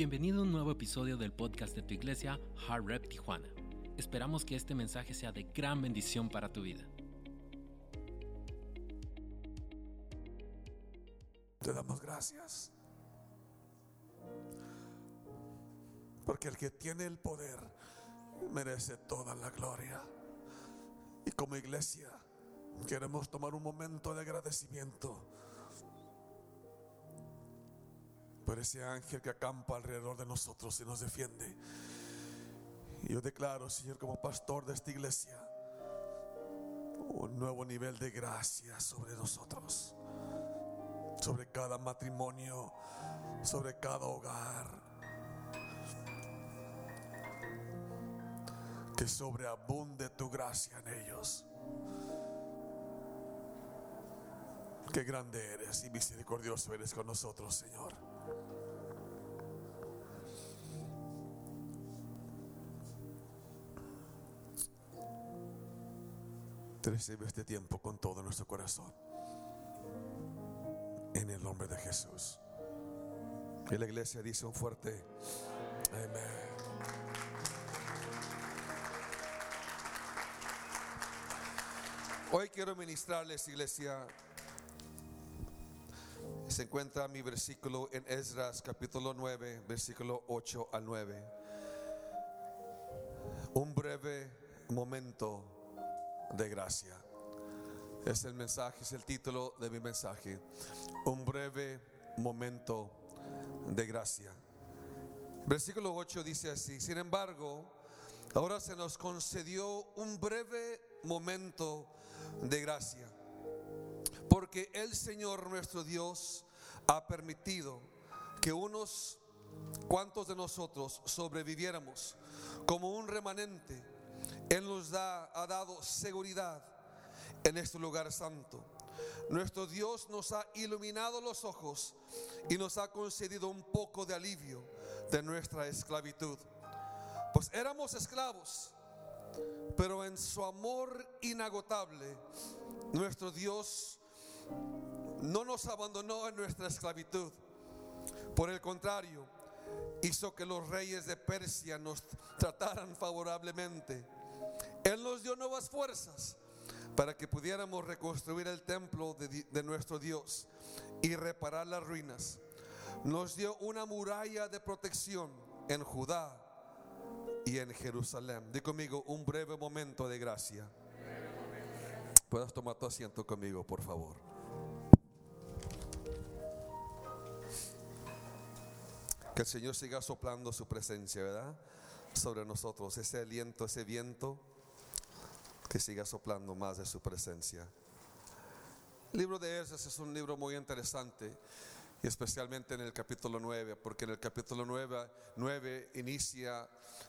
Bienvenido a un nuevo episodio del podcast de tu iglesia, Hard Rep Tijuana. Esperamos que este mensaje sea de gran bendición para tu vida. Te damos gracias. Porque el que tiene el poder merece toda la gloria. Y como iglesia queremos tomar un momento de agradecimiento por ese ángel que acampa alrededor de nosotros y nos defiende. Y yo declaro, Señor, como pastor de esta iglesia, un nuevo nivel de gracia sobre nosotros, sobre cada matrimonio, sobre cada hogar. Que sobreabunde tu gracia en ellos. Qué grande eres y misericordioso eres con nosotros, Señor. Te recibe este tiempo con todo nuestro corazón. En el nombre de Jesús. Y la iglesia dice un fuerte amén. Hoy quiero ministrarles, iglesia. Se encuentra mi versículo en Esdras capítulo 9, versículo 8 al 9. Un breve momento de gracia. Es el mensaje, es el título de mi mensaje. Un breve momento de gracia. Versículo 8 dice así, sin embargo, ahora se nos concedió un breve momento de gracia, porque el Señor nuestro Dios ha permitido que unos cuantos de nosotros sobreviviéramos como un remanente. Él nos da, ha dado seguridad en este lugar santo. Nuestro Dios nos ha iluminado los ojos y nos ha concedido un poco de alivio de nuestra esclavitud. Pues éramos esclavos, pero en su amor inagotable, nuestro Dios no nos abandonó en nuestra esclavitud. Por el contrario, hizo que los reyes de Persia nos trataran favorablemente. Él nos dio nuevas fuerzas para que pudiéramos reconstruir el templo de, nuestro Dios y reparar las ruinas. Nos dio una muralla de protección en Judá y en Jerusalén. Di conmigo un breve momento de gracia. Puedas tomar tu asiento conmigo, por favor. Que el Señor siga soplando su presencia, ¿verdad? Sobre nosotros, ese aliento, ese viento, que siga soplando más de su presencia. El libro de Esdras es un libro muy interesante, y especialmente en el capítulo 9, porque en el capítulo 9, 9 inicia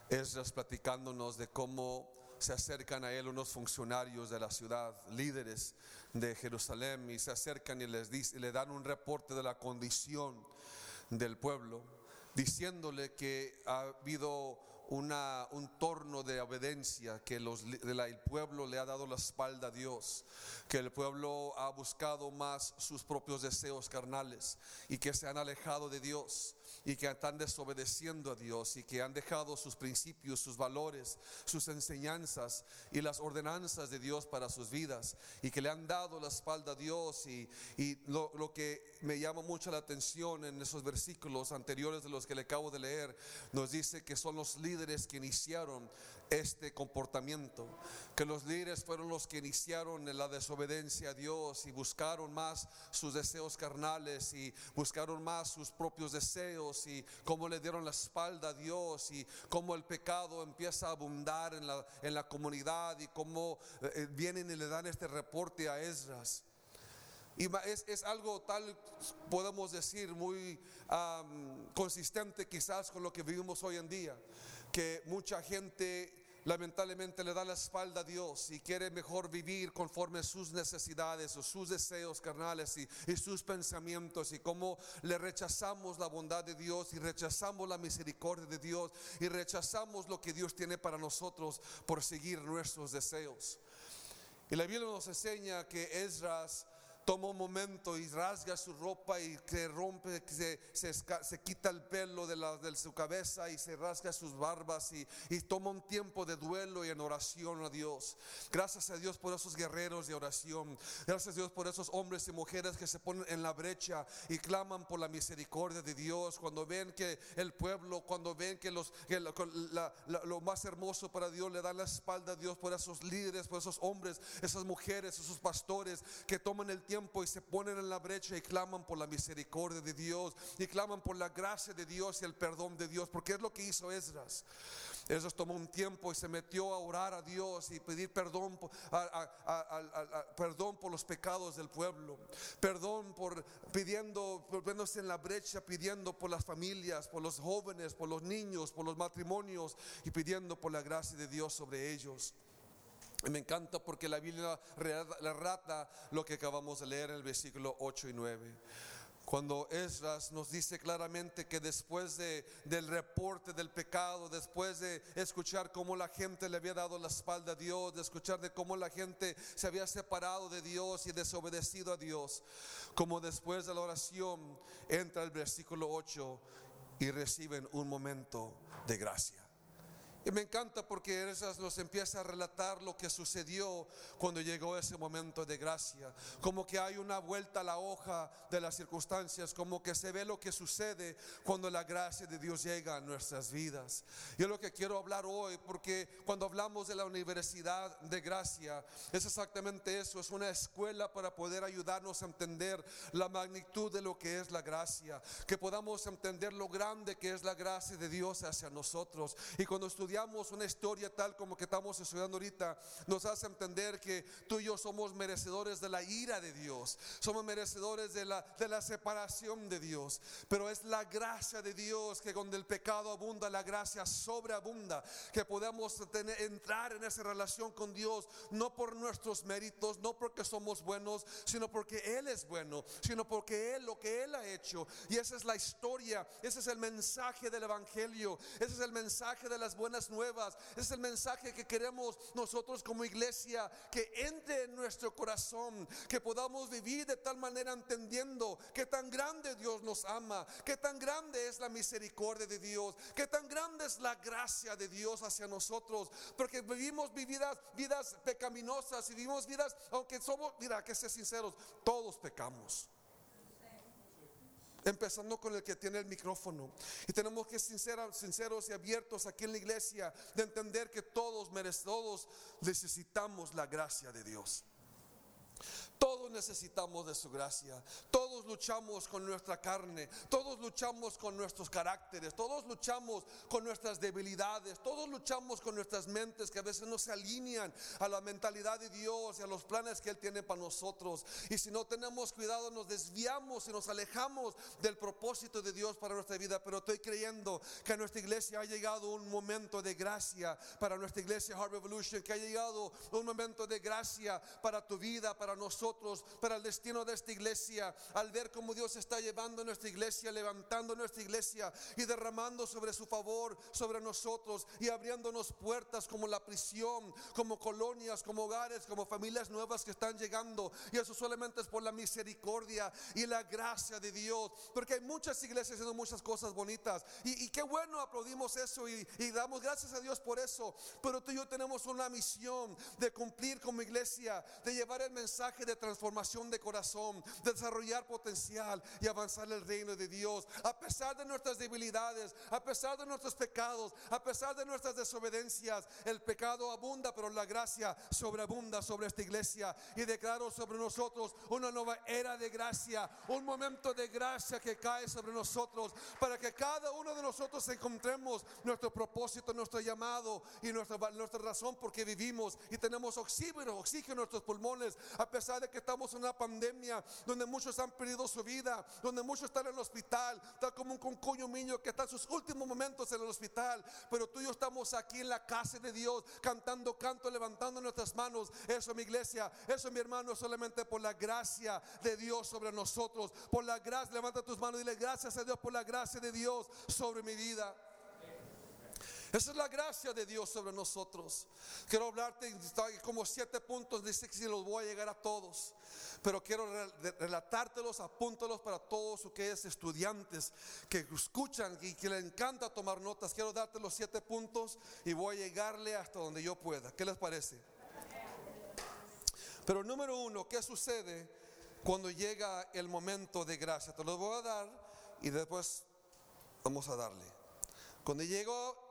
Esdras platicándonos de cómo se acercan a él unos funcionarios de la ciudad, líderes de Jerusalén, y se acercan y les dice, y le dan un reporte de la condición del pueblo diciéndole que ha habido una, un torno de obediencia, que los, el pueblo le ha dado la espalda a Dios, que el pueblo ha buscado más sus propios deseos carnales y que se han alejado de Dios y que están desobedeciendo a Dios y que han dejado sus principios, sus valores, sus enseñanzas y las ordenanzas de Dios para sus vidas y que le han dado la espalda a Dios y, y lo, lo, que me llama mucho la atención en esos versículos anteriores de los que le acabo de leer, nos dice que son los líderes que iniciaron este comportamiento, que los líderes fueron los que iniciaron la desobediencia a Dios y buscaron más sus deseos carnales y buscaron más sus propios deseos y cómo le dieron la espalda a Dios y cómo el pecado empieza a abundar en la, en la comunidad y cómo eh, vienen y le dan este reporte a Esdras. Y es, es, algo tal, podemos decir, muy um, consistente quizás con lo que vivimos hoy en día, que mucha gente lamentablemente le da la espalda a Dios y quiere mejor vivir conforme a sus necesidades o sus deseos carnales y, sus pensamientos y cómo le rechazamos la bondad de Dios y rechazamos la misericordia de Dios y rechazamos lo que Dios tiene para nosotros por seguir nuestros deseos. Y la Biblia nos enseña que Esdras toma un momento y rasga su ropa y se rompe, se, se, se quita el pelo de, la, de, su cabeza y se rasga sus barbas y, y, toma un tiempo de duelo y en oración a Dios. Gracias a Dios por esos guerreros de oración. Gracias a Dios por esos hombres y mujeres que se ponen en la brecha y claman por la misericordia de Dios. Cuando ven que el pueblo, cuando ven que, los, que la, la, lo más hermoso para Dios le dan la espalda a Dios por esos líderes, por esos hombres, esas mujeres, esos pastores que toman el tiempo y se ponen en la brecha y claman por la misericordia de Dios y claman por la gracia de Dios y el perdón de Dios, porque es lo que hizo Esdras. Esdras tomó un tiempo y se metió a orar a Dios y pedir perdón, perdón por los pecados del pueblo, perdón por pidiendo, volviéndose en la brecha, pidiendo por las familias, por los jóvenes, por los niños, por los matrimonios y pidiendo por la gracia de Dios sobre ellos. Me encanta porque la Biblia rata lo que acabamos de leer en el versículo 8 y 9. Cuando Esdras nos dice claramente que después de, del reporte del pecado, después de escuchar cómo la gente le había dado la espalda a Dios, de escuchar de cómo la gente se había separado de Dios y desobedecido a Dios, como después de la oración entra el versículo 8 y reciben un momento de gracia. Y me encanta porque esas nos empieza a relatar lo que sucedió cuando llegó ese momento de gracia. Como que hay una vuelta a la hoja de las circunstancias, como que se ve lo que sucede cuando la gracia de Dios llega a nuestras vidas. Yo lo que quiero hablar hoy, porque cuando hablamos de la universidad de gracia, es exactamente eso, es una escuela para poder ayudarnos a entender la magnitud de lo que es la gracia, que podamos entender lo grande que es la gracia de Dios hacia nosotros. Y cuando una historia tal como que estamos estudiando ahorita, nos hace entender que tú y yo somos merecedores de la ira de Dios, somos merecedores de la, de la separación de Dios, pero es la gracia de Dios que donde el pecado abunda, la gracia sobreabunda, que podamos entrar en esa relación con Dios, no por nuestros méritos, no porque somos buenos, sino porque Él es bueno, sino porque Él, lo que Él ha hecho, y esa es la historia, ese es el mensaje del Evangelio, ese es el mensaje de las buenas nuevas. Es el mensaje que queremos nosotros como iglesia, que entre en nuestro corazón, que podamos vivir de tal manera entendiendo que tan grande Dios nos ama, que tan grande es la misericordia de Dios, que tan grande es la gracia de Dios hacia nosotros, porque vivimos vidas, vidas pecaminosas y vivimos vidas, aunque somos, mira, que ser sinceros, todos pecamos. Empezando con el que tiene el micrófono. Y tenemos que ser sinceros y abiertos aquí en la iglesia de entender que todos, todos necesitamos la gracia de Dios. Todos necesitamos de su gracia. Todos luchamos con nuestra carne. Todos luchamos con nuestros caracteres. Todos luchamos con nuestras debilidades. Todos luchamos con nuestras mentes que a veces no se alinean a la mentalidad de Dios y a los planes que Él tiene para nosotros. Y si no tenemos cuidado, nos desviamos y nos alejamos del propósito de Dios para nuestra vida. Pero estoy creyendo que a nuestra iglesia ha llegado un momento de gracia para nuestra iglesia Heart Revolution. Que ha llegado un momento de gracia para tu vida, para nosotros para el destino de esta iglesia, al ver cómo Dios está llevando nuestra iglesia, levantando nuestra iglesia y derramando sobre su favor, sobre nosotros y abriéndonos puertas como la prisión, como colonias, como hogares, como familias nuevas que están llegando. Y eso solamente es por la misericordia y la gracia de Dios, porque hay muchas iglesias haciendo muchas cosas bonitas. Y, qué bueno aplaudimos eso y, y damos gracias a Dios por eso. Pero tú y yo tenemos una misión de cumplir como iglesia, de llevar el mensaje de transformación de corazón, desarrollar potencial y avanzar el reino de Dios. A pesar de nuestras debilidades, a pesar de nuestros pecados, a pesar de nuestras desobediencias, el pecado abunda, pero la gracia sobreabunda sobre esta iglesia. Y declaro sobre nosotros una nueva era de gracia, un momento de gracia que cae sobre nosotros, para que cada uno de nosotros encontremos nuestro propósito, nuestro llamado y nuestra, nuestra razón porque vivimos y tenemos oxígeno, oxígeno en nuestros pulmones, a pesar de que estamos en una pandemia donde muchos han perdido su vida, donde muchos están en el hospital, tal como un concuño niño que está en sus últimos momentos en el hospital, pero tú y yo estamos aquí en la casa de Dios, cantando canto, levantando nuestras manos. Eso, mi iglesia, eso, mi hermano, solamente por la gracia de Dios sobre nosotros, por la gracia, levanta tus manos y dile gracias a Dios por la gracia de Dios sobre mi vida. Esa es la gracia de Dios sobre nosotros. Quiero hablarte como siete puntos, dice que si los voy a llegar a todos. Pero quiero relatártelos, apúntalos para todos aquellos estudiantes que escuchan y que les encanta tomar notas. Quiero darte los siete puntos y voy a llegarle hasta donde yo pueda. ¿Qué les parece? Pero número uno, ¿qué sucede cuando llega el momento de gracia? Te los voy a dar y después vamos a darle. Cuando llegó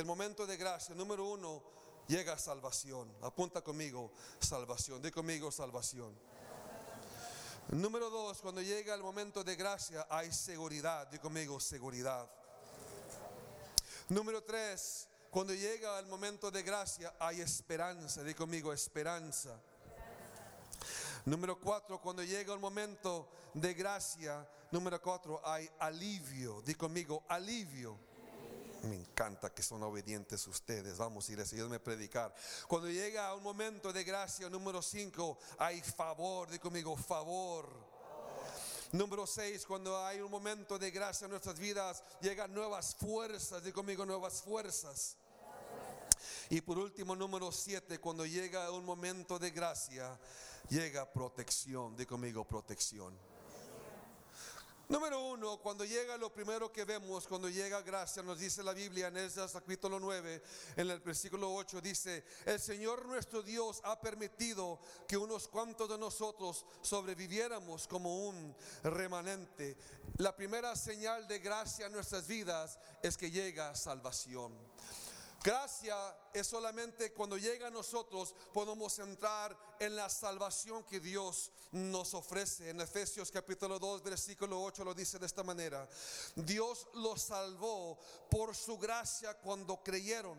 el, momento de gracia, número uno, llega salvación. Apunta conmigo, salvación. Di conmigo, salvación. Número dos, cuando llega el momento de gracia, hay seguridad. Di conmigo, seguridad. Número tres, cuando llega el momento de gracia, hay esperanza. Di conmigo, esperanza. Número cuatro, cuando llega el momento de gracia, número cuatro, hay alivio. Di conmigo, alivio. Me encanta que son obedientes ustedes. Vamos, y les me predicar. Cuando llega un momento de gracia, número cinco, hay favor. Di conmigo, favor. Número seis, cuando hay un momento de gracia en nuestras vidas, llegan nuevas fuerzas. Di conmigo, nuevas fuerzas. Y por último, número siete, cuando llega un momento de gracia, llega protección. Di conmigo protección. Número uno, cuando llega lo primero que vemos, cuando llega gracia, nos dice la Biblia en Esdras capítulo 9, en el versículo 8, dice, el Señor nuestro Dios ha permitido que unos cuantos de nosotros sobreviviéramos como un remanente. La primera señal de gracia en nuestras vidas es que llega salvación. Gracia es solamente cuando llega a nosotros podemos entrar en la salvación que Dios nos ofrece. En Efesios capítulo 2 versículo 8 lo dice de esta manera. Dios los salvó por su gracia cuando creyeron.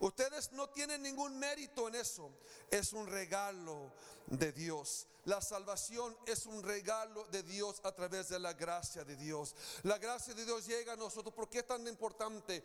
Ustedes no tienen ningún mérito en eso. Es un regalo de Dios. La salvación es un regalo de Dios a través de la gracia de Dios. La gracia de Dios llega a nosotros. ¿Por qué es tan importante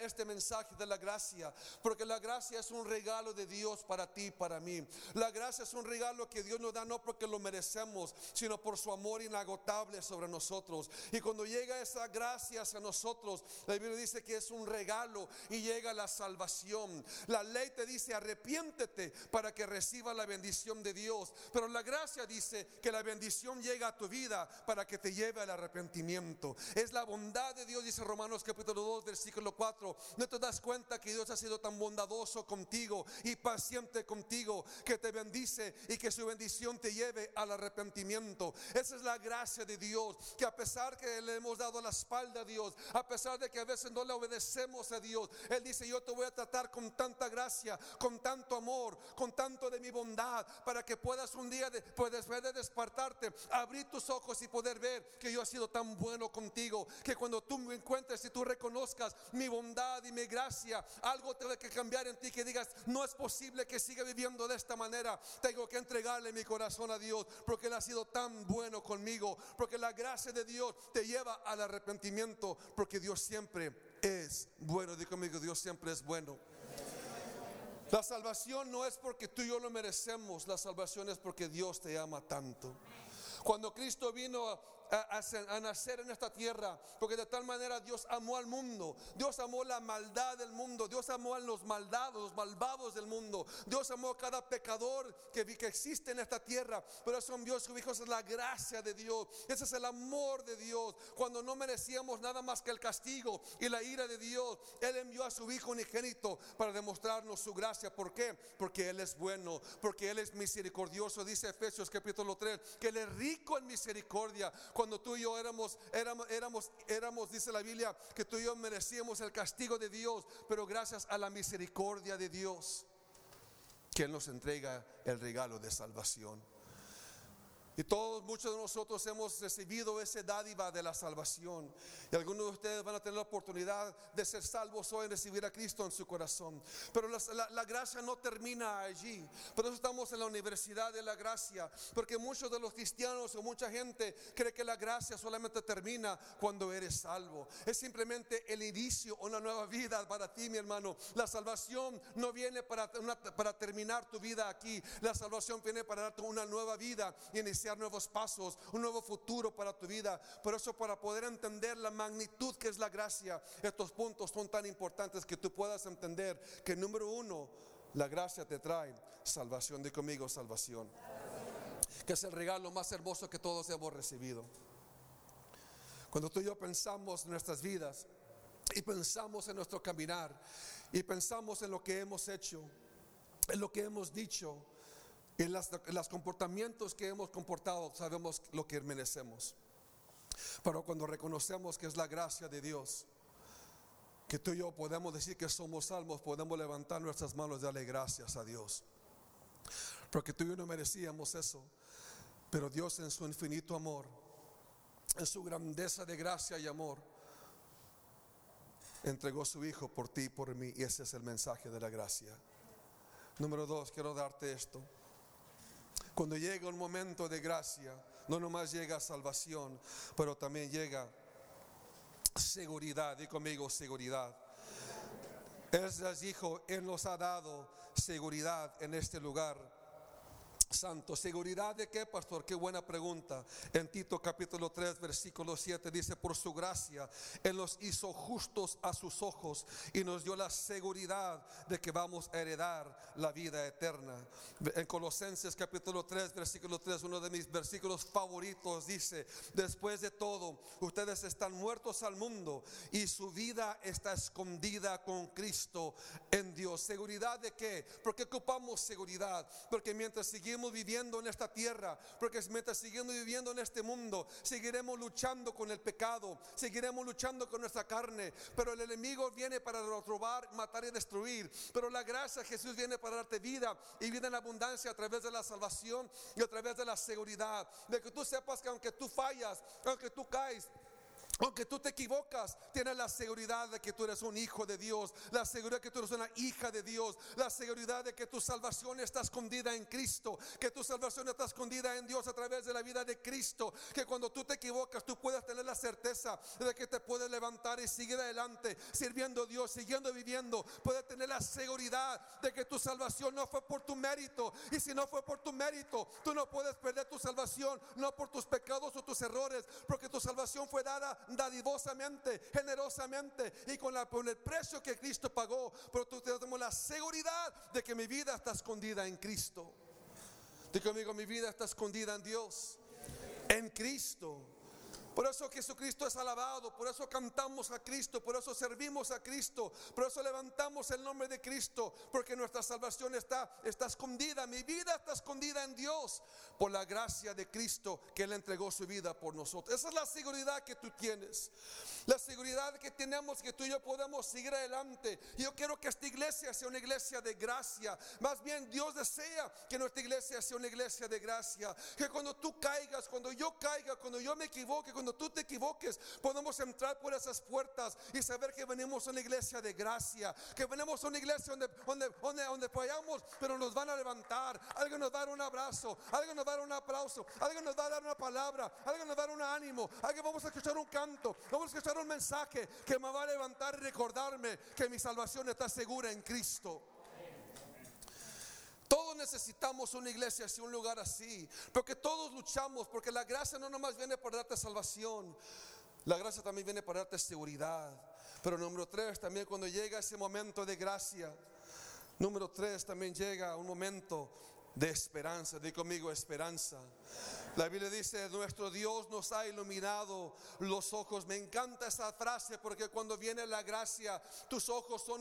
este mensaje de la gracia? Porque la gracia es un regalo de Dios para ti, para mí. La gracia es un regalo que Dios nos da no porque lo merecemos, sino por su amor inagotable sobre nosotros. Y cuando llega esa gracia hacia nosotros, la Biblia dice que es un regalo y llega la salvación. La ley te dice arrepiéntete para que reciba la bendición de Dios. Pero la gracia dice que la bendición llega a tu vida para que te lleve al arrepentimiento. Es la bondad de Dios, dice Romanos capítulo 2, versículo 4. No te das cuenta que Dios ha sido tan bondadoso contigo y paciente contigo que te bendice y que su bendición te lleve al arrepentimiento. Esa es la gracia de Dios, que a pesar que le hemos dado la espalda a Dios, a pesar de que a veces no le obedecemos a Dios, Él dice, yo te voy a tratar con tanta gracia, con tanto amor, con tanto de mi bondad, para que puedas un día de, puedes de despertarte, abrir tus ojos y poder ver que yo he sido tan bueno contigo, que cuando tú me encuentres y tú reconozcas mi bondad y mi gracia, algo tiene que cambiar en ti, que digas, no es posible que siga viviendo de esta manera, tengo que entregarle mi corazón a Dios, porque Él ha sido tan bueno conmigo, porque la gracia de Dios te lleva al arrepentimiento, porque Dios siempre es bueno, digo conmigo, Dios siempre es bueno. La salvación no es porque tú y yo lo merecemos, la salvación es porque Dios te ama tanto. Cuando Cristo vino a, nacer en esta tierra, porque de tal manera Dios amó al mundo, Dios amó la maldad del mundo, Dios amó a los maldados, los malvados del mundo, Dios amó a cada pecador que, que existe en esta tierra, pero eso envió su Hijo, esa es la gracia de Dios, ese es el amor de Dios, cuando no merecíamos nada más que el castigo y la ira de Dios, Él envió a su Hijo unigénito para demostrarnos su gracia, ¿por qué? Porque Él es bueno, porque Él es misericordioso, dice Efesios capítulo 3, que Él es rico en misericordia, cuando tú y yo éramos, éramos, éramos, éramos, dice la Biblia, que tú y yo merecíamos el castigo de Dios, pero gracias a la misericordia de Dios, que Él nos entrega el regalo de salvación. Y todos, muchos de nosotros hemos recibido ese dádiva de la salvación. Y algunos de ustedes van a tener la oportunidad de ser salvos hoy y recibir a Cristo en su corazón. Pero la, gracia no termina allí. Por eso estamos en la universidad de la gracia. Porque muchos de los cristianos o mucha gente cree que la gracia solamente termina cuando eres salvo. Es simplemente el inicio, una nueva vida para ti, mi hermano. La salvación no viene para, para terminar tu vida aquí. La salvación viene para darte una nueva vida. Y iniciar nuevos pasos, un nuevo futuro para tu vida. Por eso para poder entender la magnitud que es la gracia, estos puntos son tan importantes que tú puedas entender que número uno, la gracia te trae salvación. De conmigo, salvación. Que es el regalo más hermoso que todos hemos recibido. Cuando tú y yo pensamos en nuestras vidas y pensamos en nuestro caminar y pensamos en lo que hemos hecho, en lo que hemos dicho, en, los comportamientos que hemos comportado, sabemos lo que merecemos. Pero cuando reconocemos que es la gracia de Dios, que tú y yo podemos decir que somos salvos, podemos levantar nuestras manos y darle gracias a Dios. Porque tú y yo no merecíamos eso. Pero Dios en su infinito amor, en su grandeza de gracia y amor, entregó su Hijo por ti y por mí. Y ese es el mensaje de la gracia. Número dos, quiero darte esto. Cuando llega un momento de gracia, no nomás llega salvación, pero también llega seguridad. Di conmigo seguridad. Él les dijo, Él nos ha dado seguridad en este lugar santo. ¿Seguridad de qué, pastor? Qué buena pregunta. En Tito capítulo 3, versículo 7 dice, por su gracia, Él nos hizo justos a sus ojos y nos dio la seguridad de que vamos a heredar la vida eterna. En Colosenses capítulo 3, versículo 3, uno de mis versículos favoritos dice, después de todo, ustedes están muertos al mundo y su vida está escondida con Cristo en Dios. ¿Seguridad de qué? Porque ocupamos seguridad, porque mientras seguimos viviendo en esta tierra, porque mientras seguimos viviendo en este mundo, seguiremos luchando con el pecado, seguiremos luchando con nuestra carne, pero el enemigo viene para robar, matar y destruir, pero la gracia de Jesús viene para darte vida y vida en abundancia a través de la salvación y a través de la seguridad, de que tú sepas que aunque tú fallas, aunque tú caes, aunque tú te equivocas, tienes la seguridad de que tú eres un hijo de Dios, la seguridad de que tú eres una hija de Dios, la seguridad de que tu salvación está escondida en Cristo, que tu salvación está escondida en Dios a través de la vida de Cristo, que cuando tú te equivocas tú puedas tener la certeza de que te puedes levantar y seguir adelante, sirviendo a Dios, siguiendo viviendo, puedes tener la seguridad de que tu salvación no fue por tu mérito, y si no fue por tu mérito, tú no puedes perder tu salvación, no por tus pecados o tus errores, porque tu salvación fue dada dadivosamente, generosamente y con, el precio que Cristo pagó. Pero tú tenemos la seguridad de que mi vida está escondida en Cristo. Digo conmigo, mi vida está escondida en Dios, en Cristo. Por eso Jesucristo es alabado, por eso cantamos a Cristo, por eso servimos a Cristo, por eso levantamos el nombre de Cristo, porque nuestra salvación está, está escondida, mi vida está escondida en Dios, por la gracia de Cristo que Él entregó su vida por nosotros. Esa es la seguridad que tú tienes, la seguridad que tenemos que tú y yo podemos seguir adelante. Yo quiero que esta iglesia sea una iglesia de gracia, más bien Dios desea que nuestra iglesia sea una iglesia de gracia, que cuando tú caigas, cuando yo caiga, cuando yo me equivoque, cuando tú te equivoques, podemos entrar por esas puertas y saber que venimos a una iglesia de gracia, que venimos a una iglesia donde, donde, donde, fallamos, pero nos van a levantar. Alguien nos va a dar un abrazo, alguien nos va a dar un aplauso, alguien nos va a dar una palabra, alguien nos va a dar un ánimo, alguien vamos a escuchar un canto, vamos a escuchar un mensaje que me va a levantar y recordarme que mi salvación está segura en Cristo. Necesitamos una iglesia así, un lugar así, porque todos luchamos, porque la gracia no nomás viene para darte salvación, la gracia también viene para darte seguridad. Pero número tres, también cuando llega ese momento de gracia, número tres, también llega un momento de esperanza. Di conmigo esperanza. La Biblia dice, nuestro Dios nos ha iluminado los ojos. Me encanta esa frase porque cuando viene la gracia, tus ojos son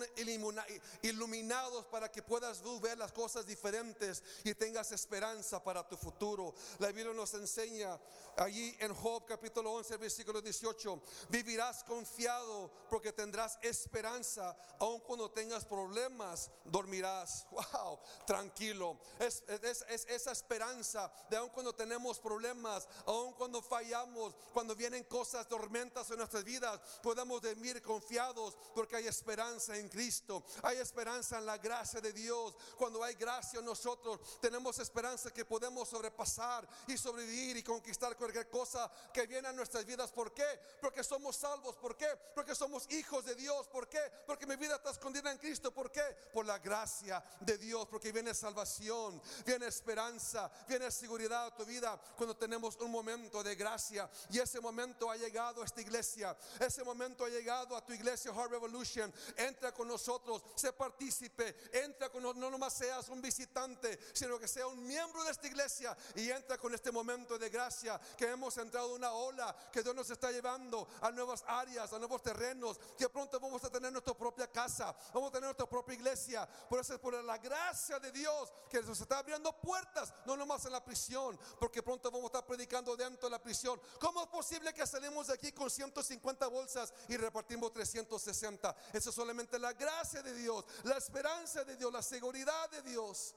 iluminados para que puedas ver las cosas diferentes y tengas esperanza para tu futuro. La Biblia nos enseña allí en Job capítulo 11, versículo 18, vivirás confiado porque tendrás esperanza, aun cuando tengas problemas, dormirás. Wow, tranquilo. Es, es esa esperanza de aun cuando tenemos problemas, aun cuando fallamos, cuando vienen cosas, tormentas en nuestras vidas, podemos dormir confiados porque hay esperanza en Cristo, hay esperanza en la gracia de Dios. Cuando hay gracia en nosotros, tenemos esperanza que podemos sobrepasar y sobrevivir y conquistar cualquier cosa que viene a nuestras vidas. ¿Por qué? Porque somos salvos. ¿Por qué? Porque somos hijos de Dios. ¿Por qué? Porque mi vida está escondida en Cristo. ¿Por qué? Por la gracia de Dios. Porque viene salvación, viene esperanza, viene seguridad a tu vida cuando tenemos un momento de gracia. Y ese momento ha llegado a esta iglesia. Ese momento ha llegado a tu iglesia Heart Revolution. Entra con nosotros, sé partícipe. Entra con nosotros, no nomás seas un visitante, sino que sea un miembro de esta iglesia. Y entra con este momento de gracia que hemos entrado en una ola que Dios nos está llevando a nuevas áreas, a nuevos terrenos. Que pronto vamos a tener nuestra propia casa, vamos a tener nuestra propia iglesia. Por eso es por la gracia de Dios que nos está abriendo puertas, no nomás en la prisión, porque pronto vamos a estar predicando dentro de la prisión. ¿Cómo es posible que salimos de aquí con 150 bolsas y repartimos 360? Eso es solamente la gracia de Dios, la esperanza de Dios, la seguridad de Dios.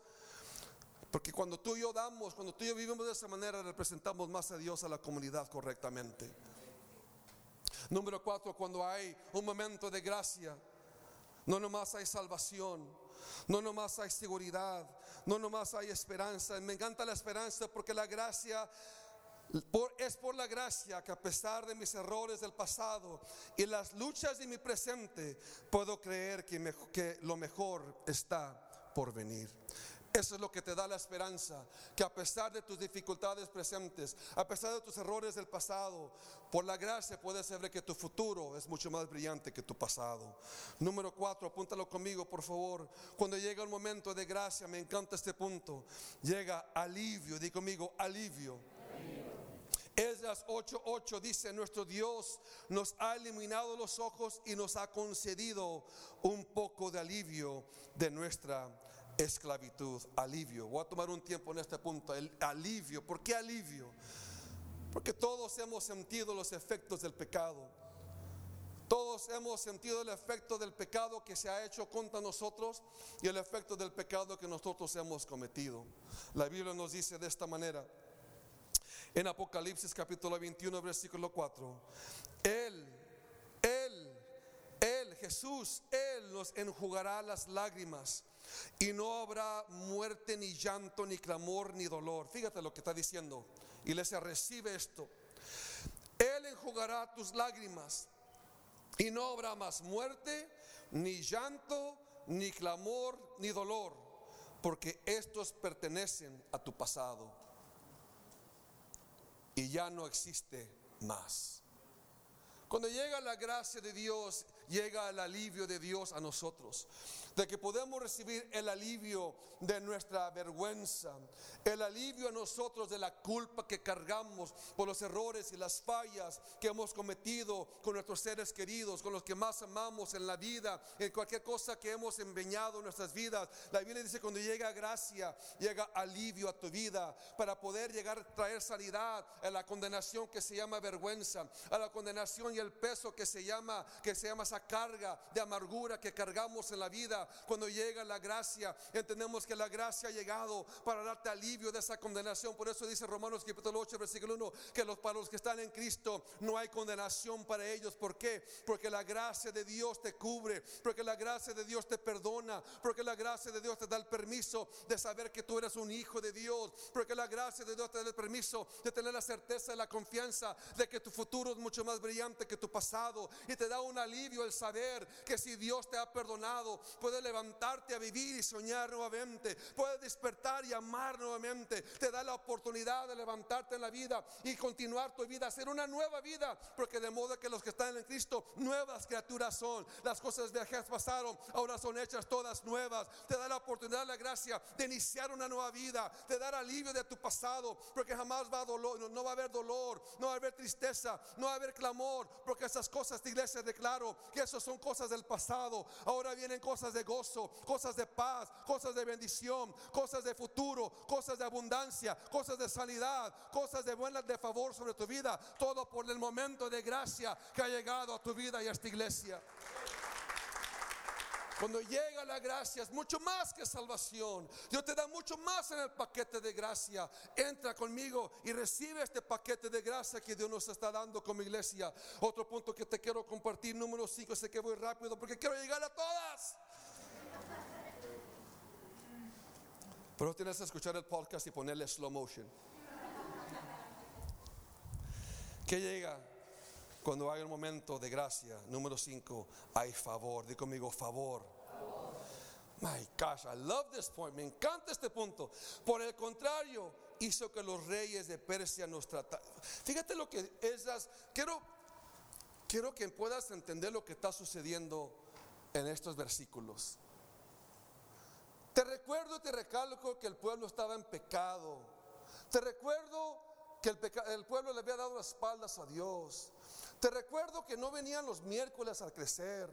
Porque cuando tú y yo damos, cuando tú y yo vivimos de esa manera, representamos más a Dios a la comunidad correctamente. Número cuatro, cuando hay un momento de gracia, no nomás hay salvación, no nomás hay seguridad, no nomás hay esperanza. Me encanta la esperanza porque la gracia es por la gracia que a pesar de mis errores del pasado y las luchas de mi presente, puedo creer que, que lo mejor está por venir. Eso es lo que te da la esperanza, que a pesar de tus dificultades presentes, a pesar de tus errores del pasado, por la gracia puedes saber que tu futuro es mucho más brillante que tu pasado. Número cuatro, apúntalo conmigo, por favor. Cuando llega el momento de gracia, me encanta este punto. Llega alivio, di conmigo, alivio. Esdras 8:8 dice, nuestro Dios nos ha eliminado los ojos y nos ha concedido un poco de alivio de nuestra esclavitud, alivio. Voy a tomar un tiempo en este punto, el alivio. ¿Por qué alivio? Porque todos hemos sentido los efectos del pecado. Todos hemos sentido el efecto del pecado que se ha hecho contra nosotros y el efecto del pecado que nosotros hemos cometido. La Biblia nos dice de esta manera, en Apocalipsis capítulo 21, versículo 4, Él, Él, Él, Jesús, Él nos enjugará las lágrimas y no habrá muerte, ni llanto, ni clamor, ni dolor. Fíjate lo que está diciendo. Iglesia, recibe esto. Él enjugará tus lágrimas y no habrá más muerte, ni llanto, ni clamor, ni dolor, porque estos pertenecen a tu pasado y ya no existe más. Cuando llega la gracia de Dios, llega el alivio de Dios a nosotros de que podemos recibir el alivio de nuestra vergüenza, el alivio a nosotros de la culpa que cargamos por los errores y las fallas que hemos cometido con nuestros seres queridos, con los que más amamos en la vida, en cualquier cosa que hemos empeñado en nuestras vidas. La Biblia dice cuando llega gracia, llega alivio a tu vida para poder llegar a traer sanidad a la condenación que se llama vergüenza, a la condenación y el peso que se llama que se llama esa carga de amargura que cargamos en la vida cuando llega la gracia, entendemos que la gracia ha llegado para darte alivio de esa condenación. Por eso dice Romanos capítulo 8, versículo 1, que los, para los que están en Cristo no hay condenación para ellos. ¿Por qué? Porque la gracia de Dios te cubre, porque la gracia de Dios te perdona, porque la gracia de Dios te da el permiso de saber que tú eres un hijo de Dios, porque la gracia de Dios te da el permiso de tener la certeza y la confianza de que tu futuro es mucho más brillante que tu pasado y te da un alivio el saber que si Dios te ha perdonado, puede levantarte a vivir y soñar nuevamente, puede despertar y amar nuevamente, te da la oportunidad de levantarte en la vida y continuar tu vida, hacer una nueva vida, porque de modo que los que están en Cristo, nuevas criaturas son, las cosas viejas pasaron, ahora son hechas todas nuevas, te da la oportunidad, la gracia de iniciar una nueva vida, de dar alivio de tu pasado, porque jamás va a dolor, no va a haber dolor, no va a haber tristeza, no va a haber clamor, porque esas cosas de iglesia declaro que esas son cosas del pasado, ahora vienen cosas de gozo, cosas de paz, cosas de bendición, cosas de futuro, cosas de abundancia, cosas de sanidad, cosas de buenas de favor sobre tu vida. Todo por el momento de gracia que ha llegado a tu vida y a esta iglesia. Cuando llega la gracia es mucho más que salvación. Dios te da mucho más en el paquete de gracia. Entra conmigo y recibe este paquete de gracia que Dios nos está dando como iglesia. Otro punto que te quiero compartir, número 5, sé que voy rápido porque quiero llegar a todas. Pero tienes que escuchar el podcast y ponerle slow motion. ¿Qué llega cuando hay un momento de gracia? Número 5, hay favor. Di conmigo favor. My gosh, I love this point. Me encanta este punto. Por el contrario, hizo que los reyes de Persia nos trataran. Fíjate lo que esas, quiero, quiero que puedas entender lo que está sucediendo en estos versículos. Recuerdo y te recalco que el pueblo estaba en pecado. Te recuerdo que el, el, pueblo le había dado las espaldas a Dios. Te recuerdo que no venían los miércoles al crecer.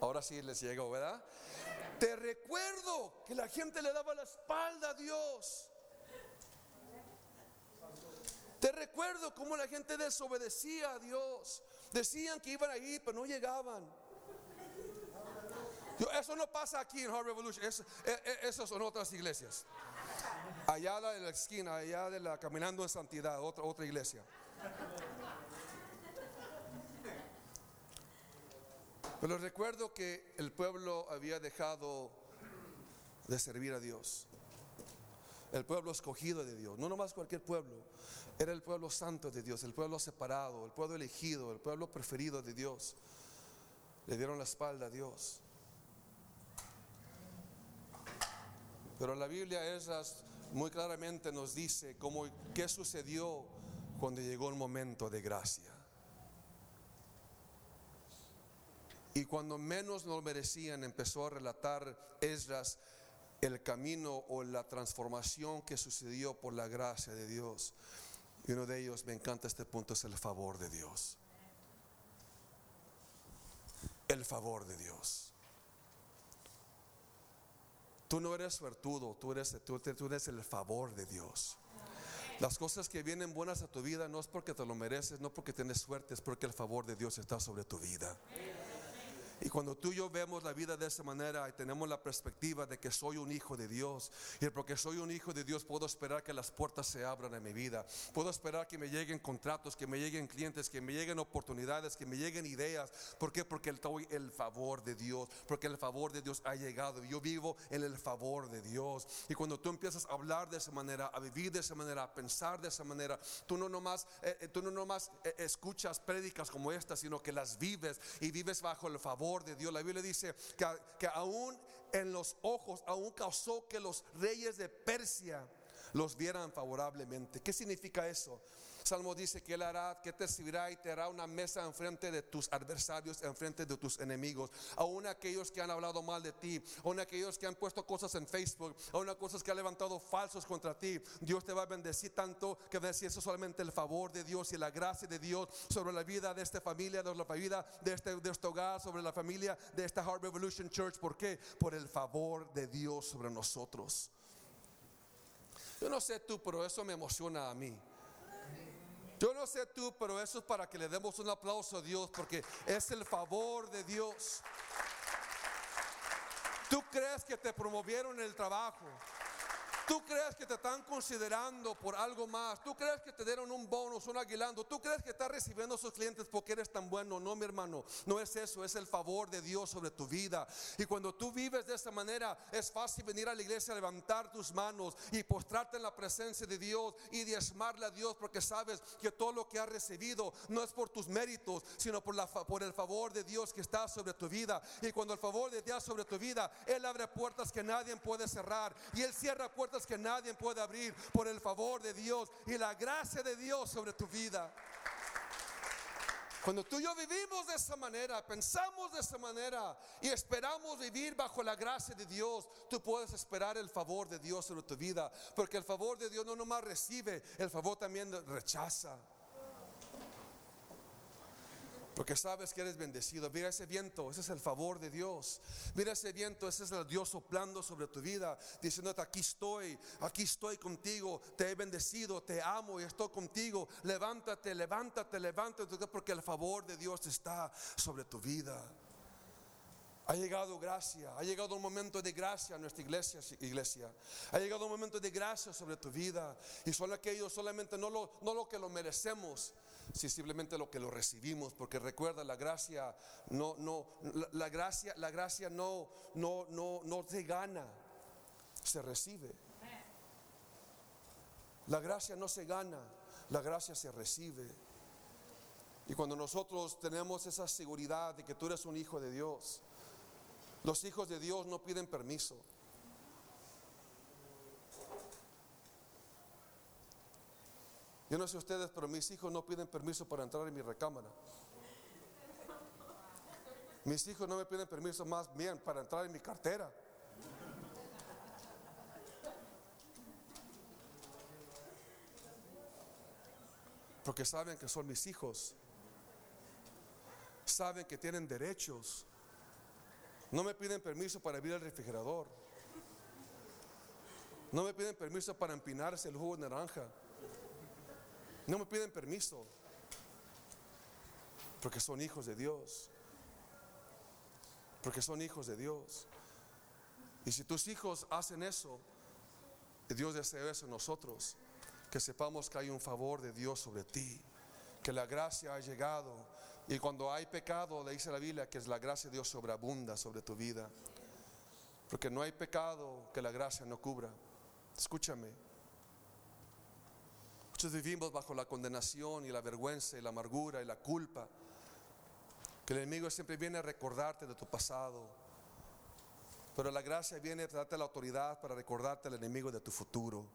Ahora sí les llegó, ¿verdad? Te recuerdo que la gente le daba la espalda a Dios. Recuerdo cómo la gente desobedecía a Dios. Decían que iban a ir, pero no llegaban. Eso no pasa aquí en Heart Revolution. E, e, eso son otras iglesias. Allá de la esquina, allá de la Caminando en Santidad, otra, otra iglesia. Pero recuerdo que el pueblo había dejado de servir a Dios. El pueblo escogido de Dios, no nomás cualquier pueblo, era el pueblo santo de Dios, el pueblo separado, el pueblo elegido, el pueblo preferido de Dios. Le dieron la espalda a Dios. Pero la Biblia esas muy claramente nos dice cómo qué sucedió cuando llegó el momento de gracia. Y cuando menos lo merecían, empezó a relatar Esdras el camino o la transformación que sucedió por la gracia de Dios. Y uno de ellos, me encanta este punto, es el favor de Dios. El favor de Dios. Tú no eres suertudo, tú eres, tú, eres el favor de Dios. Las cosas que vienen buenas a tu vida no es porque te lo mereces, no porque tienes suerte, es porque el favor de Dios está sobre tu vida. Y cuando tú y yo vemos la vida de esa manera y tenemos la perspectiva de que soy un hijo de Dios, y porque soy un hijo de Dios puedo esperar que las puertas se abran en mi vida, puedo esperar que me lleguen contratos, que me lleguen clientes, que me lleguen oportunidades, que me lleguen ideas. ¿Por qué? Porque estoy el favor de Dios, porque el favor de Dios ha llegado. Yo vivo en el favor de Dios. Y cuando tú empiezas a hablar de esa manera, a vivir de esa manera, a pensar de esa manera, tú no nomás, eh, eh, tú no nomás eh, escuchas prédicas como esta, sino que las vives y vives bajo el favor de Dios. La Biblia dice que, que aún en los ojos, aún causó que los reyes de Persia los vieran favorablemente. ¿Qué significa eso? Salmo dice que Él hará, que te servirá y te hará una mesa enfrente de tus adversarios, enfrente de tus enemigos. Aún aquellos que han hablado mal de ti, aún aquellos que han puesto cosas en Facebook, aún cosas que han levantado falsos contra ti. Dios te va a bendecir tanto que decir eso solamente el favor de Dios y la gracia de Dios sobre la vida de esta familia, de la vida de este, de este hogar, sobre la familia de esta Heart Revolution Church. ¿Por qué? Por el favor de Dios sobre nosotros. Yo no sé tú, pero eso me emociona a mí. Yo no sé tú, pero eso es para que le demos un aplauso a Dios, porque es el favor de Dios. Tú crees que te promovieron el trabajo. Tú crees que te están considerando por algo más. Tú crees que te dieron un bonus, un aguilando. Tú crees que estás recibiendo a sus clientes porque eres tan bueno. No, mi hermano, no es eso. Es el favor de Dios sobre tu vida. Y cuando tú vives de esa manera, es fácil venir a la iglesia, levantar tus manos y postrarte en la presencia de Dios y diezmarle a Dios porque sabes que todo lo que has recibido no es por tus méritos, sino por, el favor de Dios que está sobre tu vida. Y cuando el favor de Dios sobre tu vida, Él abre puertas que nadie puede cerrar. Y Él cierra puertas que nadie puede abrir por el favor de Dios y la gracia de Dios sobre tu vida. Cuando tú y yo vivimos de esa manera, pensamos de esa manera y esperamos vivir bajo la gracia de Dios, tú puedes esperar el favor de Dios sobre tu vida, porque el favor de Dios no nomás recibe, el favor también rechaza. Porque sabes que eres bendecido. Mira ese viento, ese es el favor de Dios. Mira ese viento, ese es el Dios soplando sobre tu vida, diciéndote, aquí estoy, aquí estoy contigo, te he bendecido, te amo y estoy contigo. Levántate, levántate, levántate, porque el favor de Dios está sobre tu vida. Ha llegado gracia, ha llegado un momento de gracia a nuestra iglesia, iglesia. Ha llegado un momento de gracia sobre tu vida. Y son aquellos solamente no lo, no lo que lo merecemos, si simplemente lo que lo recibimos, porque recuerda la gracia no no la, gracia la gracia no no no no se gana, se recibe. La gracia no se gana, la gracia se recibe. Y cuando nosotros tenemos esa seguridad de que tú eres un hijo de Dios, los hijos de Dios no piden permiso. Yo no sé ustedes, pero mis hijos no piden permiso para entrar en mi recámara. Mis hijos no me piden permiso más bien para entrar en mi cartera. Porque saben que son mis hijos. Saben que tienen derechos. No me piden permiso para abrir el refrigerador. No me piden permiso para empinarse el jugo de naranja. No me piden permiso. Porque son hijos de Dios. Porque son hijos de Dios. Y si tus hijos hacen eso, Dios desea eso en nosotros. Que sepamos que hay un favor de Dios sobre ti. Que la gracia ha llegado. Y cuando hay pecado, le dice la Biblia que es la gracia de Dios sobreabunda sobre tu vida. Porque no hay pecado que la gracia no cubra. Escúchame. Muchos vivimos bajo la condenación y la vergüenza y la amargura y la culpa. Que el enemigo siempre viene a recordarte de tu pasado. Pero la gracia viene a darte la autoridad para recordarte al enemigo de tu futuro.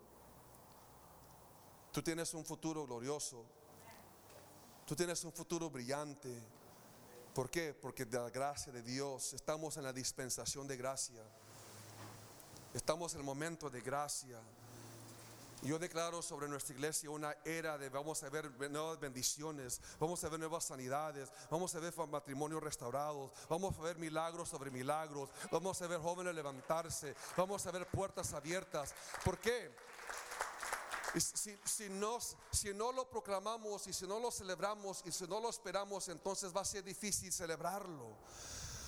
Tú tienes un futuro glorioso. Tú tienes un futuro brillante. ¿Por qué? Porque de la gracia de Dios estamos en la dispensación de gracia. Estamos en el momento de gracia. Yo declaro sobre nuestra iglesia una era de vamos a ver nuevas bendiciones, vamos a ver nuevas sanidades, vamos a ver matrimonios restaurados, vamos a ver milagros sobre milagros, vamos a ver jóvenes levantarse, vamos a ver puertas abiertas. ¿Por qué? Si, no, lo proclamamos y si no lo celebramos y si no lo esperamos, entonces va a ser difícil celebrarlo.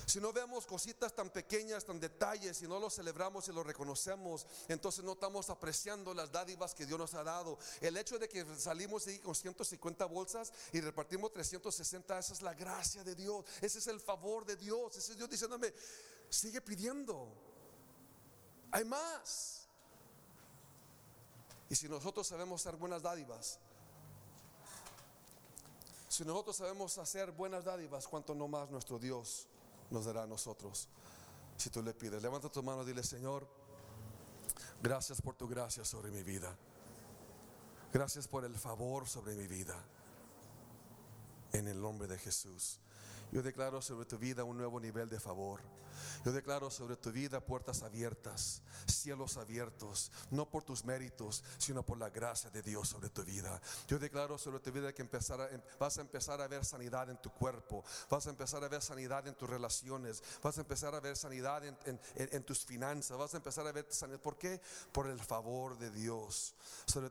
Si no vemos cositas tan pequeñas, tan detalles, si no lo celebramos y lo reconocemos, entonces no estamos apreciando las dádivas que Dios nos ha dado. El hecho de que salimos de con 150 bolsas y repartimos 360, esa es la gracia de Dios, ese es el favor de Dios, ese es Dios diciéndome, sigue pidiendo, hay más. Y si nosotros sabemos hacer buenas dádivas, si nosotros sabemos hacer buenas dádivas, cuánto no más nuestro Dios nos dará a nosotros. Si tú le pides, levanta tu mano y dile, Señor, gracias por tu gracia sobre mi vida. Gracias por el favor sobre mi vida. En el nombre de Jesús. Yo declaro sobre tu vida un nuevo nivel de favor. Yo declaro sobre tu vida puertas abiertas, cielos abiertos, no por tus méritos, sino por la gracia de Dios sobre tu vida. Yo declaro sobre tu vida que empezar vas a empezar a ver sanidad en tu cuerpo, vas a empezar a ver sanidad en tus relaciones, vas a empezar a ver sanidad en, tus finanzas, vas a empezar a ver sanidad. ¿Por qué? Por el favor de Dios.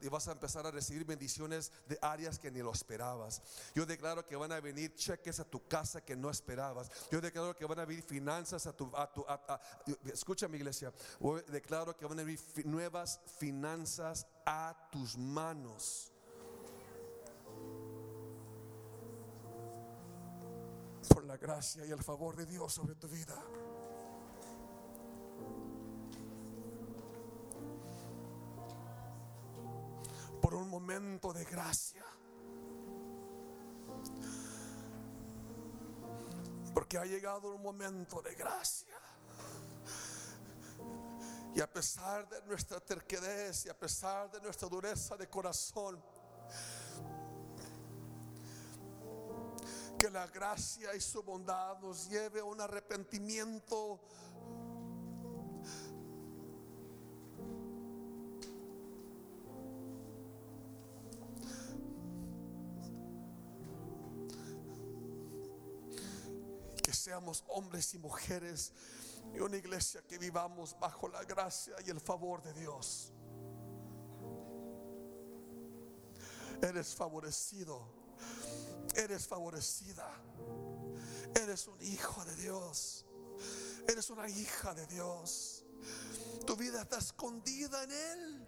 y vas a empezar a recibir bendiciones de áreas que ni lo esperabas. Yo declaro que van a venir cheques a tu casa que no esperabas. Yo declaro que van a venir finanzas a tu escucha mi iglesia, declaro que van a venir nuevas finanzas a tus manos. Por la gracia y el favor de Dios sobre tu vida. Por un momento de gracia. Porque ha llegado un momento de gracia. Y a pesar de nuestra terquedez y a pesar de nuestra dureza de corazón, que la gracia y su bondad nos lleve a un arrepentimiento hombres y mujeres y una iglesia que vivamos bajo la gracia y el favor de Dios. Eres favorecido, eres favorecida, eres un hijo de Dios, eres una hija de Dios. Tu vida está escondida en Él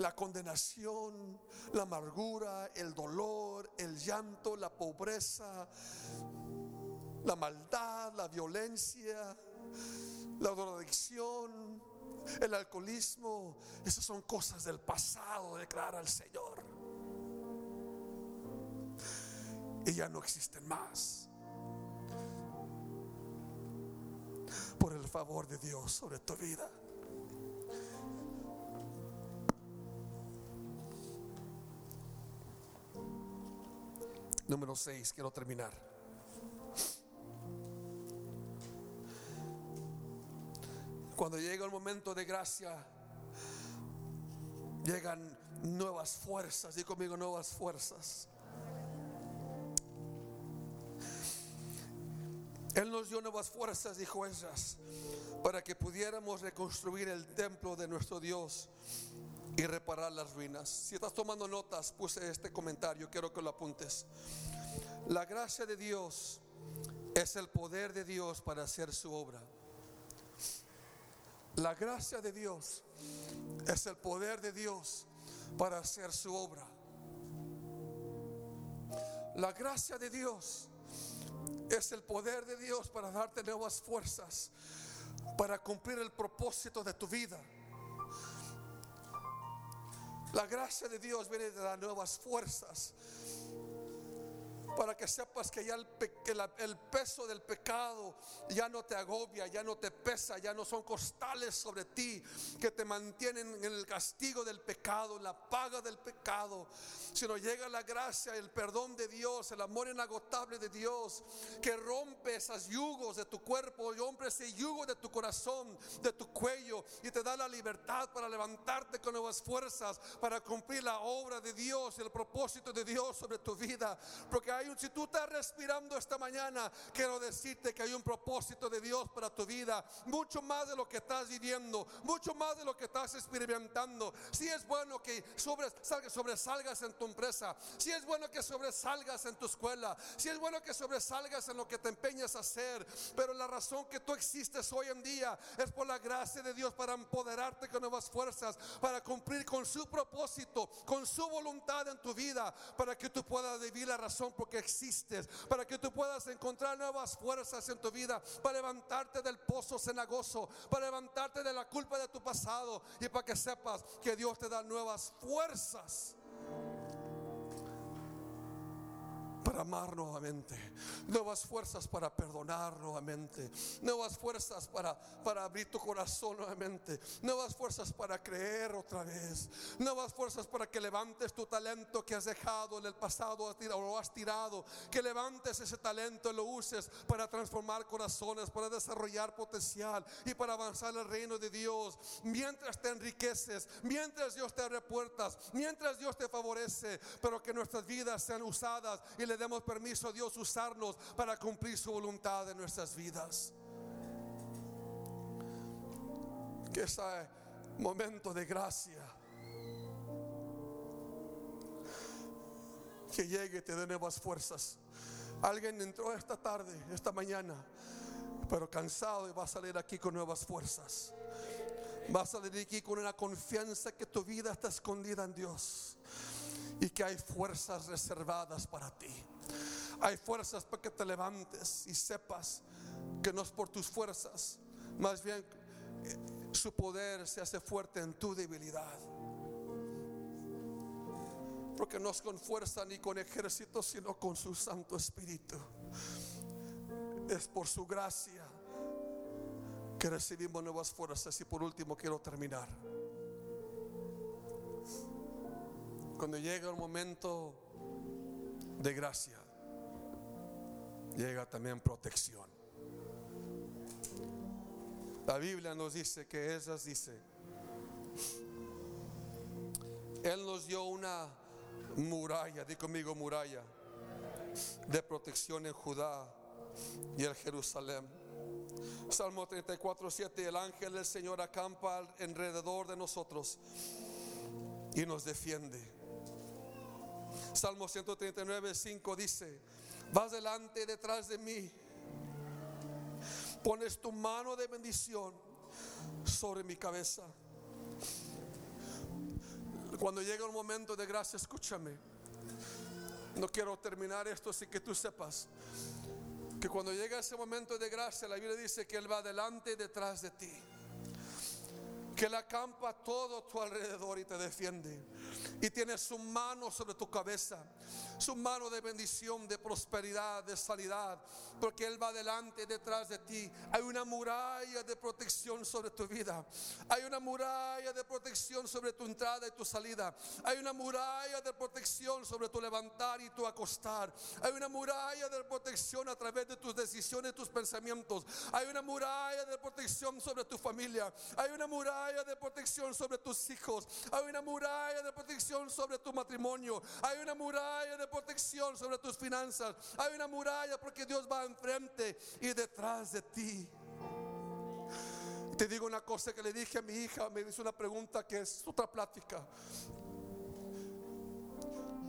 la condenación, la amargura, el dolor, el llanto, la pobreza, la maldad, la violencia, la drogadicción, el alcoholismo. Esas son cosas del pasado, declara el Señor. y ya no existen más. Por el favor de Dios sobre tu vida. Número 6, quiero terminar. Cuando llega el momento de gracia, llegan nuevas fuerzas. Di conmigo nuevas fuerzas. Él nos dio nuevas fuerzas, dijo ellas, para que pudiéramos reconstruir el templo de nuestro Dios y reparar las ruinas. Si estás tomando notas, puse este comentario, quiero que lo apuntes. La gracia de Dios es el poder de Dios para hacer su obra. La gracia de Dios es el poder de Dios para hacer su obra. La gracia de Dios es el poder de Dios para darte nuevas fuerzas, para cumplir el propósito de tu vida. La gracia de Dios viene de dar nuevas fuerzas para que sepas que ya el, el, peso del pecado ya no te agobia, ya no te pesa, ya no son costales sobre ti que te mantienen en el castigo del pecado, la paga del pecado, sino llega la gracia, el perdón de Dios, el amor inagotable de Dios que rompe esos yugos de tu cuerpo, rompe ese yugo de tu corazón, de tu cuello y te da la libertad para levantarte con nuevas fuerzas, para cumplir la obra de Dios, el propósito de Dios sobre tu vida, porque si tú estás respirando esta mañana, quiero decirte que hay un propósito de Dios para tu vida, mucho más de lo que estás viviendo, mucho más de lo que estás experimentando. Si es bueno que sobresalgas en tu empresa, si es bueno que sobresalgas en tu escuela, si es bueno que sobresalgas en lo que te empeñas a hacer, pero la razón que tú existes hoy en día es por la gracia de Dios para empoderarte con nuevas fuerzas, para cumplir con su propósito, con su voluntad en tu vida, para que tú puedas vivir la razón porque existes, para que tú puedas encontrar nuevas fuerzas en tu vida, para levantarte del pozo cenagoso, para levantarte de la culpa de tu pasado y para que sepas que Dios te da nuevas fuerzas para amar nuevamente, nuevas fuerzas para perdonar nuevamente, nuevas fuerzas para, para abrir tu corazón nuevamente, nuevas fuerzas para creer otra vez, nuevas fuerzas para que levantes tu talento que has dejado en el pasado o lo has tirado, que levantes ese talento y lo uses para transformar corazones, para desarrollar potencial y para avanzar el reino de Dios, mientras te enriqueces, mientras Dios te abre puertas, mientras Dios te favorece, pero que nuestras vidas sean usadas y le demos permiso a Dios usarnos para cumplir su voluntad en nuestras vidas. Que ese momento de gracia que llegue y te dé nuevas fuerzas. Alguien entró esta tarde, esta mañana, pero cansado y va a salir aquí con nuevas fuerzas. Va a salir aquí con una confianza que tu vida está escondida en Dios y que hay fuerzas reservadas para ti. Hay fuerzas para que te levantes y sepas que no es por tus fuerzas, más bien eh, su poder se hace fuerte en tu debilidad. Porque no es con fuerza ni con ejército, sino con su Santo Espíritu. Es por su gracia que recibimos nuevas fuerzas. Y por último quiero terminar. Cuando llega un momento de gracia, llega también protección. La Biblia nos dice que esas dice, Él nos dio una muralla, di conmigo muralla, de protección en Judá y en Jerusalén. Salmo 34, 7, el ángel del Señor acampa alrededor de nosotros y nos defiende. Salmo 139, 5 dice, vas delante detrás de mí, pones tu mano de bendición sobre mi cabeza. Cuando llega un momento de gracia, escúchame. No quiero terminar esto sin que tú sepas que cuando llega ese momento de gracia, la Biblia dice que Él va delante y detrás de ti. Que Él acampa todo tu alrededor y te defiende y tiene su mano sobre tu cabeza, su mano de bendición, de prosperidad, de sanidad, porque Él va delante y detrás de ti. Hay una muralla de protección sobre tu vida, hay una muralla de protección sobre tu entrada y tu salida, hay una muralla de protección sobre tu levantar y tu acostar, hay una muralla de protección a través de tus decisiones, tus pensamientos, hay una muralla de protección sobre tu familia, hay una muralla de protección sobre tus hijos, hay una muralla de protección sobre tu matrimonio, hay una muralla de protección sobre tus finanzas, hay una muralla porque Dios va enfrente y detrás de ti. Te digo una cosa que le dije a mi hija, me hizo una pregunta que es otra plática.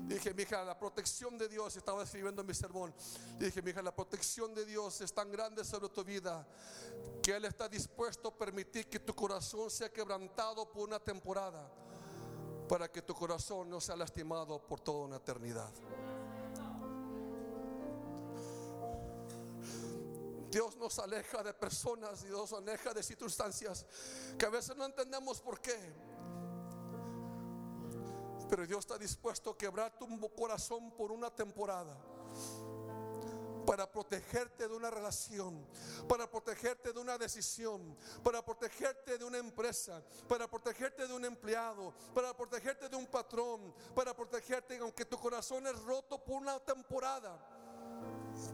Dije, mi hija, la protección de Dios, estaba escribiendo mi sermón. Dije, mi hija, la protección de Dios es tan grande sobre tu vida que Él está dispuesto a permitir que tu corazón sea quebrantado por una temporada para que tu corazón no sea lastimado por toda una eternidad. Dios nos aleja de personas y Dios nos aleja de circunstancias que a veces no entendemos por qué. Pero Dios está dispuesto a quebrar tu corazón por una temporada para protegerte de una relación, para protegerte de una decisión, para protegerte de una empresa, para protegerte de un empleado, para protegerte de un patrón, para protegerte aunque tu corazón es roto por una temporada.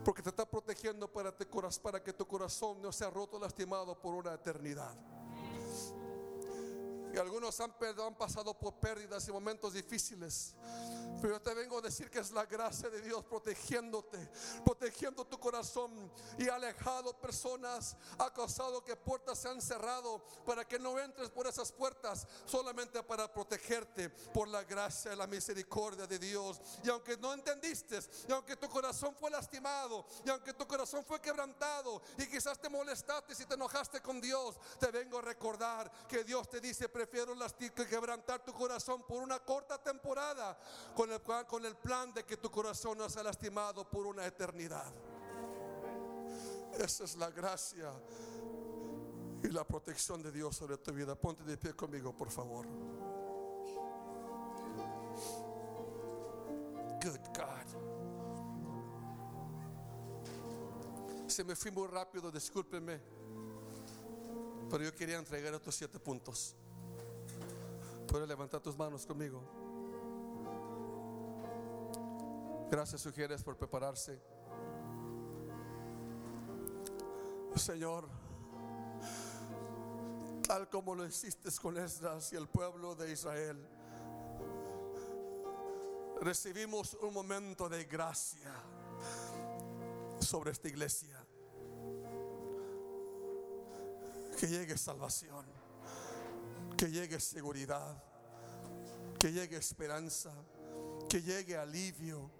Porque te está protegiendo para, que tu corazón no sea roto, lastimado por una eternidad. Algunos han, han pasado por pérdidas y momentos difíciles. Pero yo te vengo a decir que es la gracia de Dios protegiéndote, protegiendo tu corazón y alejado personas, ha causado que puertas se han cerrado para que no entres por esas puertas, solamente para protegerte por la gracia y la misericordia de Dios. Y aunque no entendiste, y aunque tu corazón fue lastimado, y aunque tu corazón fue quebrantado, y quizás te molestaste y te enojaste con Dios, te vengo a recordar que Dios te dice, prefiero quebrantar tu corazón por una corta temporada con el, plan de que tu corazón no sea lastimado por una eternidad. Esa es la gracia y la protección de Dios sobre tu vida. Ponte de pie conmigo, por favor. Good God. Se me fui muy rápido, discúlpenme. Pero yo quería entregar estos siete puntos. Puedes levantar tus manos conmigo. Gracias, sugieres, por prepararse. Señor, tal como lo hiciste con Esdras y el pueblo de Israel, recibimos un momento de gracia sobre esta iglesia. Que llegue salvación que llegue seguridad, que llegue esperanza, que llegue alivio.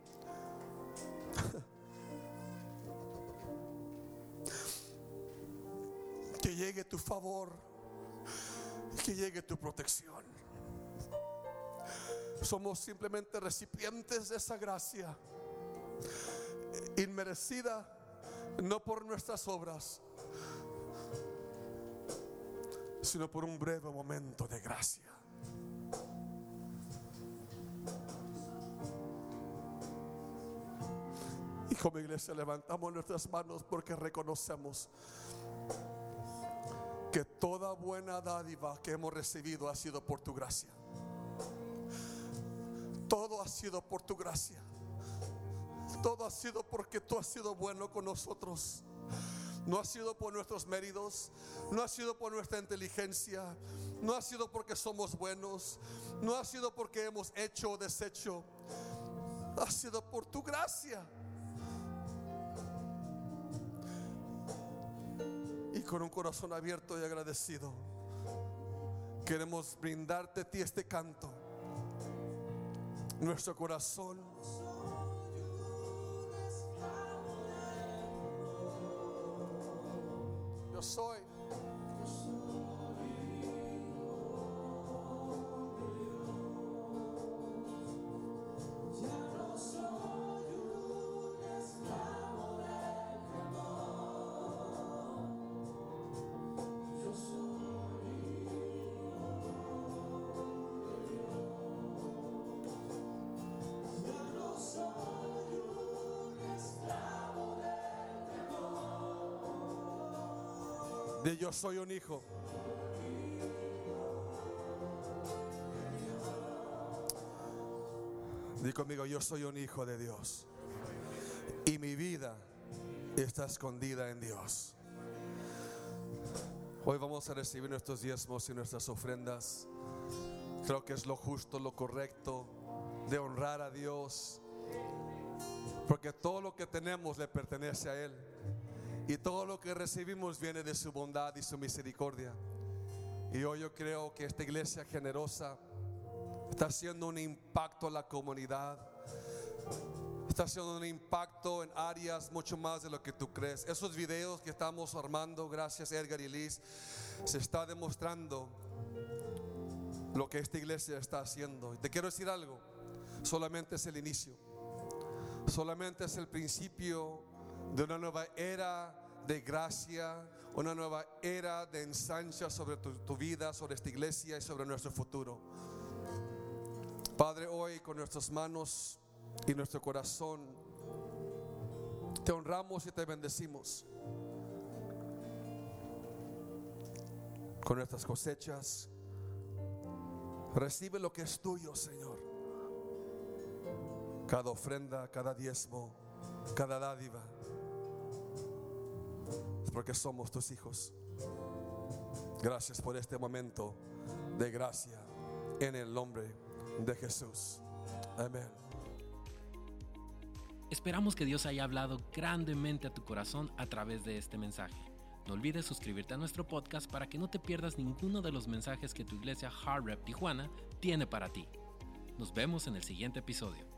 Que llegue tu favor, que llegue tu protección. Somos simplemente recipientes de esa gracia inmerecida, no por nuestras obras, sino por un breve momento de gracia. Y como iglesia levantamos nuestras manos porque reconocemos que toda buena dádiva que hemos recibido ha sido por tu gracia. Todo ha sido por tu gracia. Todo ha sido porque tú has sido bueno con nosotros. No ha sido por nuestros méritos, no ha sido por nuestra inteligencia, no ha sido porque somos buenos, no ha sido porque hemos hecho o deshecho, ha sido por tu gracia. Y con un corazón abierto y agradecido, queremos brindarte a ti este canto. Nuestro corazón Yo De yo soy un hijo. Di conmigo, yo soy un hijo de Dios. Y mi vida está escondida en Dios. Hoy vamos a recibir nuestros diezmos y nuestras ofrendas. Creo que es lo justo, lo correcto de honrar a Dios. Porque todo lo que tenemos le pertenece a Él. Y todo lo que recibimos viene de su bondad y su misericordia. Y hoy yo creo que esta iglesia generosa está haciendo un impacto en la comunidad. Está haciendo un impacto en áreas mucho más de lo que tú crees. Esos videos que estamos armando, gracias Edgar y Liz, se está demostrando lo que esta iglesia está haciendo. Y te quiero decir algo, solamente es el inicio. Solamente es el principio de una nueva era de gracia, una nueva era de ensancha sobre tu, vida, sobre esta iglesia y sobre nuestro futuro. Padre, hoy con nuestras manos y nuestro corazón, te honramos y te bendecimos. Con nuestras cosechas, recibe lo que es tuyo, Señor. Cada ofrenda, cada diezmo, cada dádiva. Porque somos tus hijos. Gracias por este momento de gracia en el nombre de Jesús. Amén. Esperamos que Dios haya hablado grandemente a tu corazón a través de este mensaje. No olvides suscribirte a nuestro podcast para que no te pierdas ninguno de los mensajes que tu iglesia Hard Rep Tijuana tiene para ti. Nos vemos en el siguiente episodio.